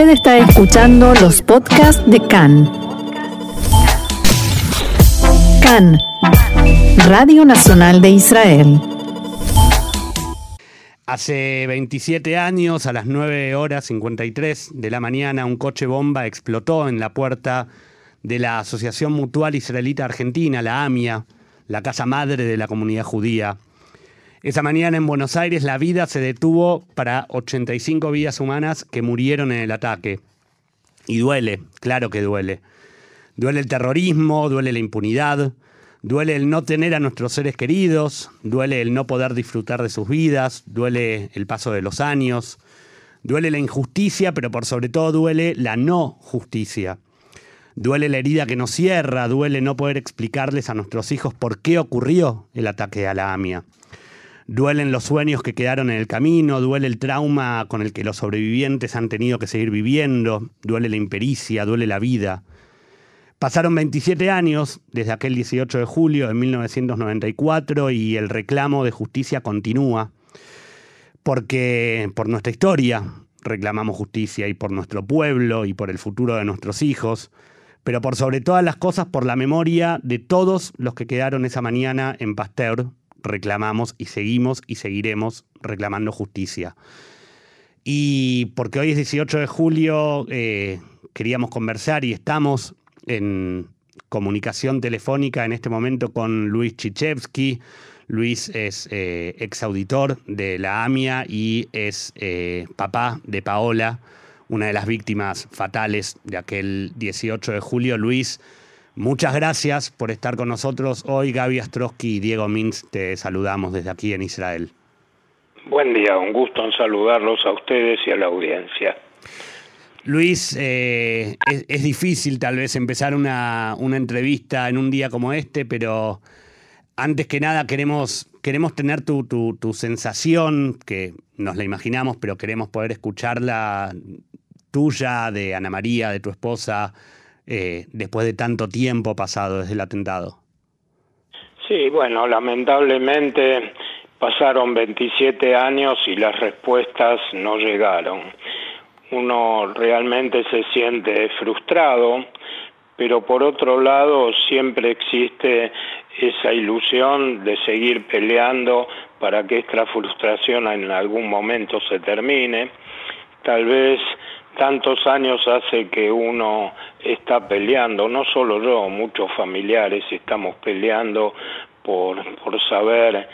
Usted está escuchando los podcasts de CAN. CAN, Radio Nacional de Israel. Hace 27 años, a las 9 horas 53 de la mañana, un coche bomba explotó en la puerta de la Asociación Mutual Israelita Argentina, la AMIA, la casa madre de la comunidad judía. Esa mañana en Buenos Aires la vida se detuvo para 85 vidas humanas que murieron en el ataque. Y duele, claro que duele. Duele el terrorismo, duele la impunidad, duele el no tener a nuestros seres queridos, duele el no poder disfrutar de sus vidas, duele el paso de los años, duele la injusticia, pero por sobre todo duele la no justicia. Duele la herida que nos cierra, duele no poder explicarles a nuestros hijos por qué ocurrió el ataque a la AMIA. Duelen los sueños que quedaron en el camino, duele el trauma con el que los sobrevivientes han tenido que seguir viviendo, duele la impericia, duele la vida. Pasaron 27 años desde aquel 18 de julio de 1994 y el reclamo de justicia continúa, porque por nuestra historia reclamamos justicia y por nuestro pueblo y por el futuro de nuestros hijos, pero por sobre todas las cosas por la memoria de todos los que quedaron esa mañana en Pasteur reclamamos y seguimos y seguiremos reclamando justicia. Y porque hoy es 18 de julio, eh, queríamos conversar y estamos en comunicación telefónica en este momento con Luis Chichevsky. Luis es eh, ex auditor de la AMIA y es eh, papá de Paola, una de las víctimas fatales de aquel 18 de julio. Luis, Muchas gracias por estar con nosotros hoy. Gaby Astrosky y Diego Mintz, te saludamos desde aquí en Israel. Buen día, un gusto en saludarlos a ustedes y a la audiencia. Luis, eh, es, difícil tal vez empezar una, entrevista en un día como este, pero antes que nada queremos, queremos tener tu, tu, tu sensación, que nos la imaginamos, pero queremos poder escucharla tuya, de Ana María, de tu esposa, eh, después de tanto tiempo pasado desde el atentado? Sí, bueno, lamentablemente pasaron 27 años y las respuestas no llegaron. Uno realmente se siente frustrado, pero por otro lado siempre existe esa ilusión de seguir peleando para que esta frustración en algún momento se termine. Tal vez tantos años hace que uno está peleando, no solo yo, muchos familiares estamos peleando por, por saber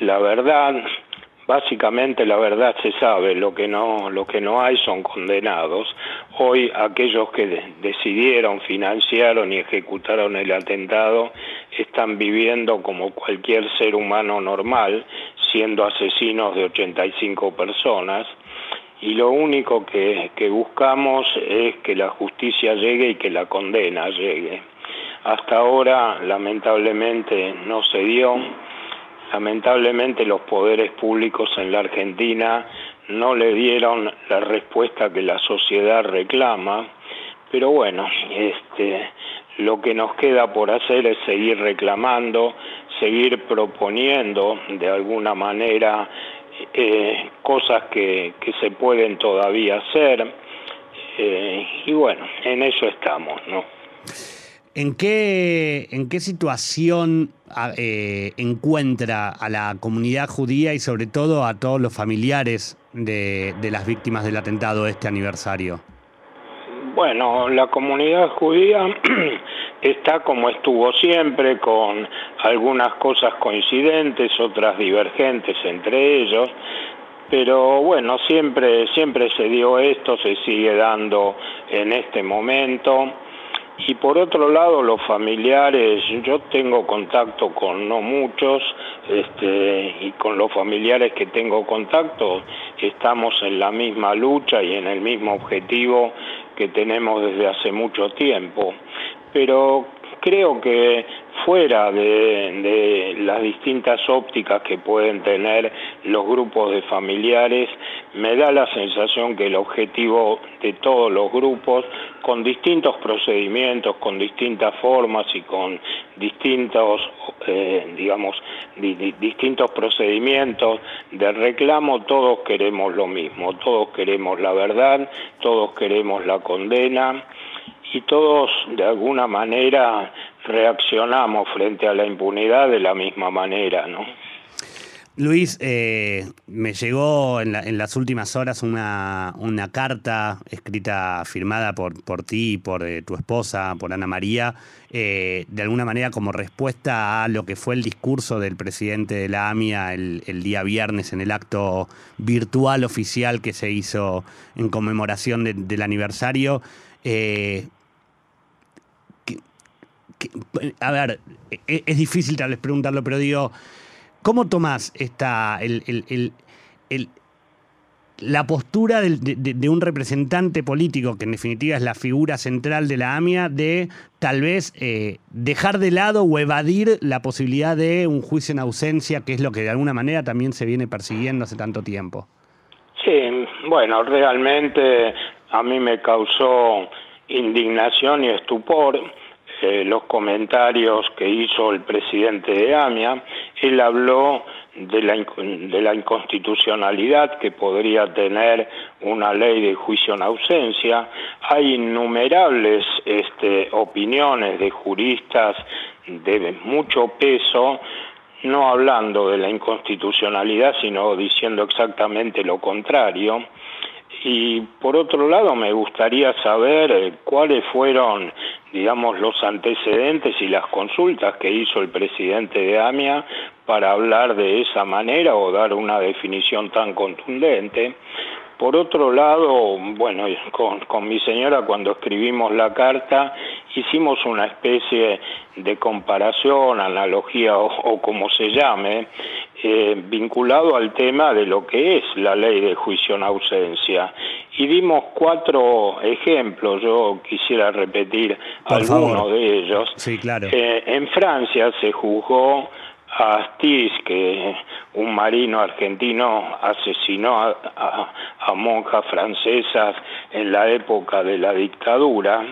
la verdad. Básicamente la verdad se sabe, lo que no, lo que no hay son condenados. Hoy aquellos que decidieron, financiaron y ejecutaron el atentado están viviendo como cualquier ser humano normal, siendo asesinos de 85 personas y lo único que, buscamos es que la justicia llegue y que la condena llegue. Hasta ahora, lamentablemente, no se dio. Lamentablemente, los poderes públicos en la Argentina no le dieron la respuesta que la sociedad reclama. Pero bueno, este, lo que nos queda por hacer es seguir reclamando, seguir proponiendo de alguna manera eh, cosas que, que, se pueden todavía hacer eh, y bueno, en eso estamos, ¿no? ¿En qué, en qué situación eh, encuentra a la comunidad judía y sobre todo a todos los familiares de, de las víctimas del atentado este aniversario? Bueno, la comunidad judía está como estuvo siempre, con algunas cosas coincidentes, otras divergentes entre ellos, pero bueno, siempre, siempre se dio esto, se sigue dando en este momento. Y por otro lado, los familiares, yo tengo contacto con no muchos, este, y con los familiares que tengo contacto, estamos en la misma lucha y en el mismo objetivo que tenemos desde hace mucho tiempo pero creo que fuera de, las distintas ópticas que pueden tener los grupos de familiares, me da la sensación que el objetivo de todos los grupos, con distintos procedimientos, con distintas formas y con distintos, eh, digamos, distintos procedimientos de reclamo, todos queremos lo mismo, todos queremos la verdad, todos queremos la condena y todos de alguna manera reaccionamos frente a la impunidad de la misma manera, ¿no? Luis, eh, me llegó en, las últimas horas una, carta escrita, firmada por, por ti por eh, tu esposa, por Ana María, eh, de alguna manera como respuesta a lo que fue el discurso del presidente de la AMIA el, día viernes en el acto virtual oficial que se hizo en conmemoración del aniversario. A ver, es, es difícil tal vez preguntarlo, pero digo... ¿Cómo tomás esta, la postura de, un representante político, que en definitiva es la figura central de la AMIA, de tal vez eh, dejar de lado o evadir la posibilidad de un juicio en ausencia, que es lo que de alguna manera también se viene persiguiendo hace tanto tiempo? Sí, bueno, realmente a mí me causó indignación y estupor eh, los comentarios que hizo el presidente de AMIA, él habló de la, de la inconstitucionalidad que podría tener una ley de juicio en ausencia. Hay innumerables este, opiniones de juristas de mucho peso no hablando de la inconstitucionalidad, sino diciendo exactamente lo contrario. Y por otro lado, me gustaría saber eh, cuáles fueron, digamos, los antecedentes y las consultas que hizo el presidente de AMIA para hablar de esa manera o dar una definición tan contundente. Por otro lado, bueno, con, mi señora cuando escribimos la carta hicimos una especie de comparación, analogía o, como se llame, eh, vinculado al tema de lo que es la ley de juicio en ausencia. Y dimos cuatro ejemplos, yo quisiera repetir algunos de ellos. Sí, claro. Eh, en Francia se juzgó a Astiz, que un marino argentino asesinó a, monjas francesas en la época de la dictadura,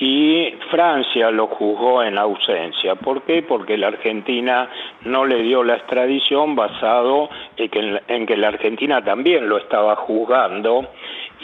y Francia lo juzgó en ausencia. ¿Por qué? Porque la Argentina no le dio la extradición basado en que, la Argentina también lo estaba juzgando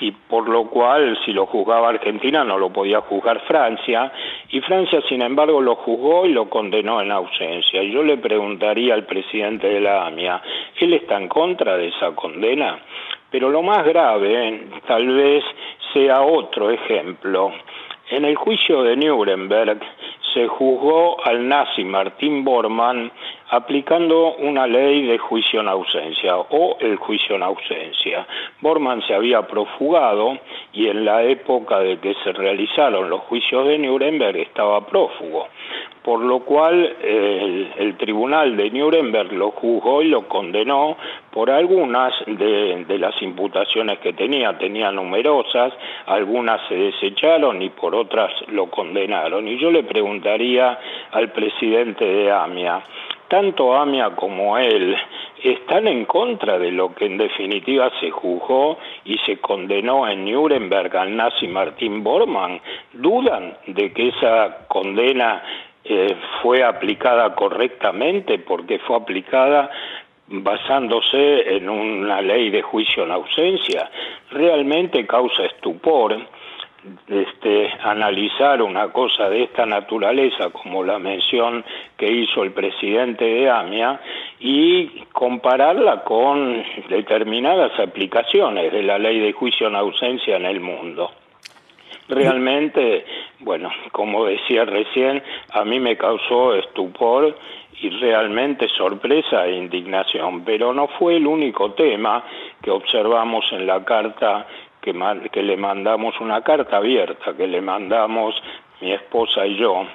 y por lo cual si lo juzgaba Argentina no lo podía juzgar Francia y Francia sin embargo lo juzgó y lo condenó en ausencia. Y yo le preguntaría al presidente de la AMIA, ¿él está en contra de esa condena? Pero lo más grave tal vez sea otro ejemplo. En el juicio de Nuremberg se juzgó al nazi Martín Bormann aplicando una ley de juicio en ausencia o el juicio en ausencia. Bormann se había profugado y en la época de que se realizaron los juicios de Nuremberg estaba prófugo por lo cual el, tribunal de Nuremberg lo juzgó y lo condenó por algunas de, las imputaciones que tenía, tenía numerosas, algunas se desecharon y por otras lo condenaron. Y yo le preguntaría al presidente de AMIA, tanto AMIA como él están en contra de lo que en definitiva se juzgó y se condenó en Nuremberg al nazi Martín Bormann, dudan de que esa condena eh, fue aplicada correctamente porque fue aplicada basándose en una ley de juicio en ausencia. Realmente causa estupor este, analizar una cosa de esta naturaleza como la mención que hizo el presidente de AMIA y compararla con determinadas aplicaciones de la ley de juicio en ausencia en el mundo. Realmente, bueno, como decía recién, a mí me causó estupor y realmente sorpresa e indignación, pero no fue el único tema que observamos en la carta que, que le mandamos, una carta abierta que le mandamos mi esposa y yo,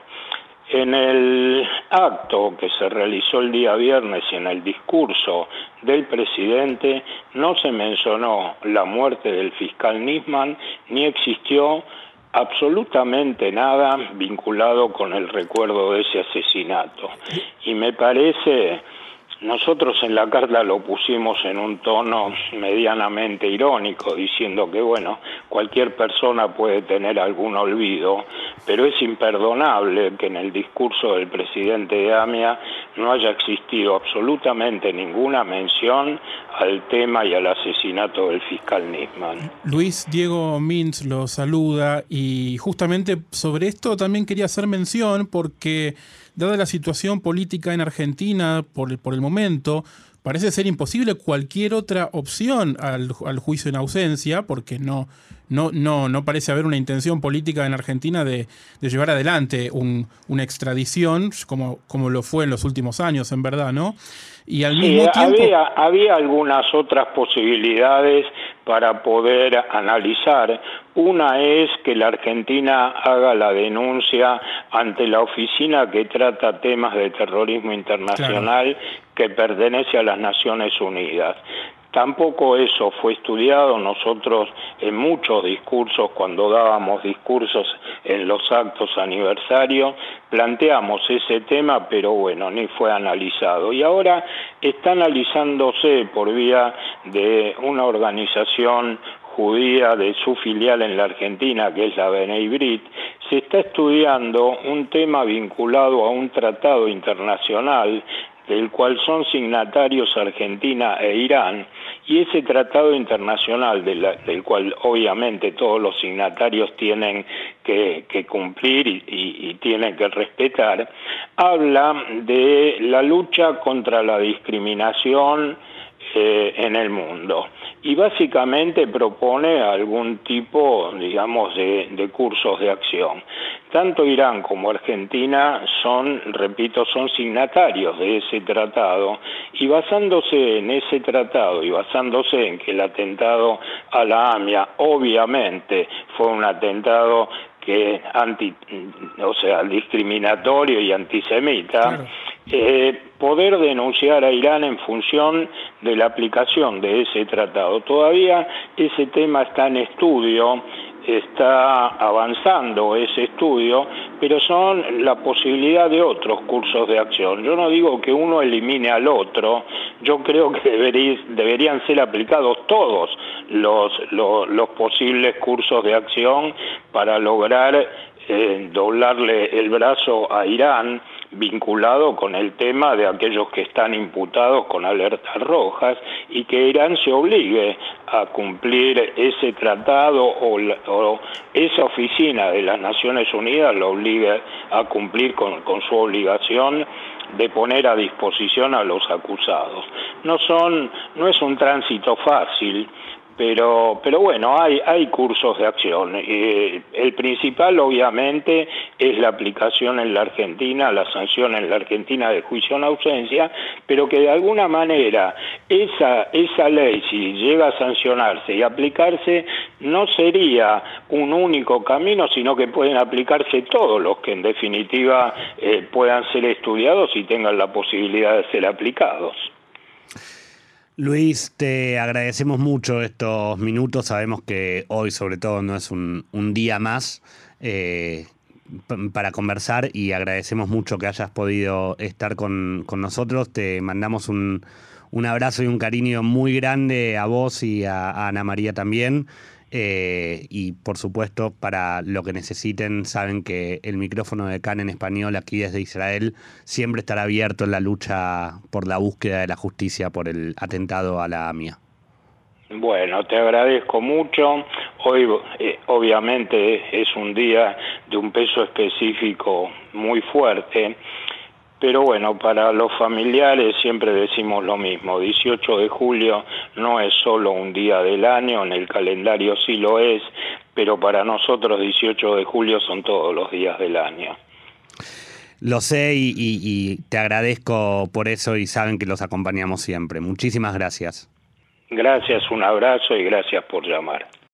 en el acto que se realizó el día viernes y en el discurso del presidente no se mencionó la muerte del fiscal Nisman ni existió absolutamente nada vinculado con el recuerdo de ese asesinato. Y me parece, nosotros en la carta lo pusimos en un tono medianamente irónico, diciendo que, bueno, cualquier persona puede tener algún olvido, pero es imperdonable que en el discurso del presidente de AMIA no haya existido absolutamente ninguna mención al tema y al asesinato del fiscal Nisman. Luis Diego Mintz lo saluda y justamente sobre esto también quería hacer mención porque dada la situación política en Argentina por, por el momento, parece ser imposible cualquier otra opción al, al, juicio en ausencia, porque no, no, no, no parece haber una intención política en Argentina de, de llevar adelante un, una extradición, como, como lo fue en los últimos años, en verdad, ¿no? Y al mismo tiempo... había, había algunas otras posibilidades para poder analizar. Una es que la Argentina haga la denuncia ante la oficina que trata temas de terrorismo internacional que pertenece a las Naciones Unidas. Tampoco eso fue estudiado. Nosotros en muchos discursos, cuando dábamos discursos en los actos aniversarios, planteamos ese tema, pero bueno, ni fue analizado. Y ahora está analizándose por vía de una organización judía de su filial en la Argentina, que es la Bene Brit, se está estudiando un tema vinculado a un tratado internacional del cual son signatarios Argentina e Irán, y ese tratado internacional del cual obviamente todos los signatarios tienen que, cumplir y, tienen que respetar, habla de la lucha contra la discriminación eh, en el mundo y básicamente propone algún tipo, digamos, de, cursos de acción. Tanto Irán como Argentina son, repito, son signatarios de ese tratado y basándose en ese tratado y basándose en que el atentado a la AMIA obviamente fue un atentado que anti, o sea, discriminatorio y antisemita, eh, poder denunciar a Irán en función de la aplicación de ese tratado. Todavía ese tema está en estudio, está avanzando ese estudio, pero son la posibilidad de otros cursos de acción. Yo no digo que uno elimine al otro, yo creo que deberían ser aplicados todos los, posibles cursos de acción para lograr eh, doblarle el brazo a Irán vinculado con el tema de aquellos que están imputados con alertas rojas y que Irán se obligue a cumplir ese tratado o, esa oficina de las Naciones Unidas lo obligue a cumplir con, con su obligación de poner a disposición a los acusados. No son, no es un tránsito fácil, pero, pero bueno, hay, hay cursos de acción. Eh, el principal, obviamente, es la aplicación en la Argentina, la sanción en la Argentina de juicio en ausencia, pero que de alguna manera esa, esa ley, si llega a sancionarse y aplicarse, no sería un único camino, sino que pueden aplicarse todos los que en definitiva eh, puedan ser estudiados y tengan la posibilidad de ser aplicados. Luis, te agradecemos mucho estos minutos. Sabemos que hoy, sobre todo, no es un, día más eh, para conversar y agradecemos mucho que hayas podido estar con, nosotros. Te mandamos un, abrazo y un cariño muy grande a vos y a Ana María también. Eh, y por supuesto, para lo que necesiten, saben que el micrófono de CAN en español aquí desde Israel siempre estará abierto en la lucha por la búsqueda de la justicia por el atentado a la AMIA. Bueno, te agradezco mucho. Hoy eh, obviamente es un día de un peso específico muy fuerte pero bueno, para los familiares siempre decimos lo mismo, 18 de julio no es solo un día del año, en el calendario sí lo es, pero para nosotros 18 de julio son todos los días del año. Lo sé y, te agradezco por eso y saben que los acompañamos siempre. Muchísimas gracias. Gracias, un abrazo y gracias por llamar.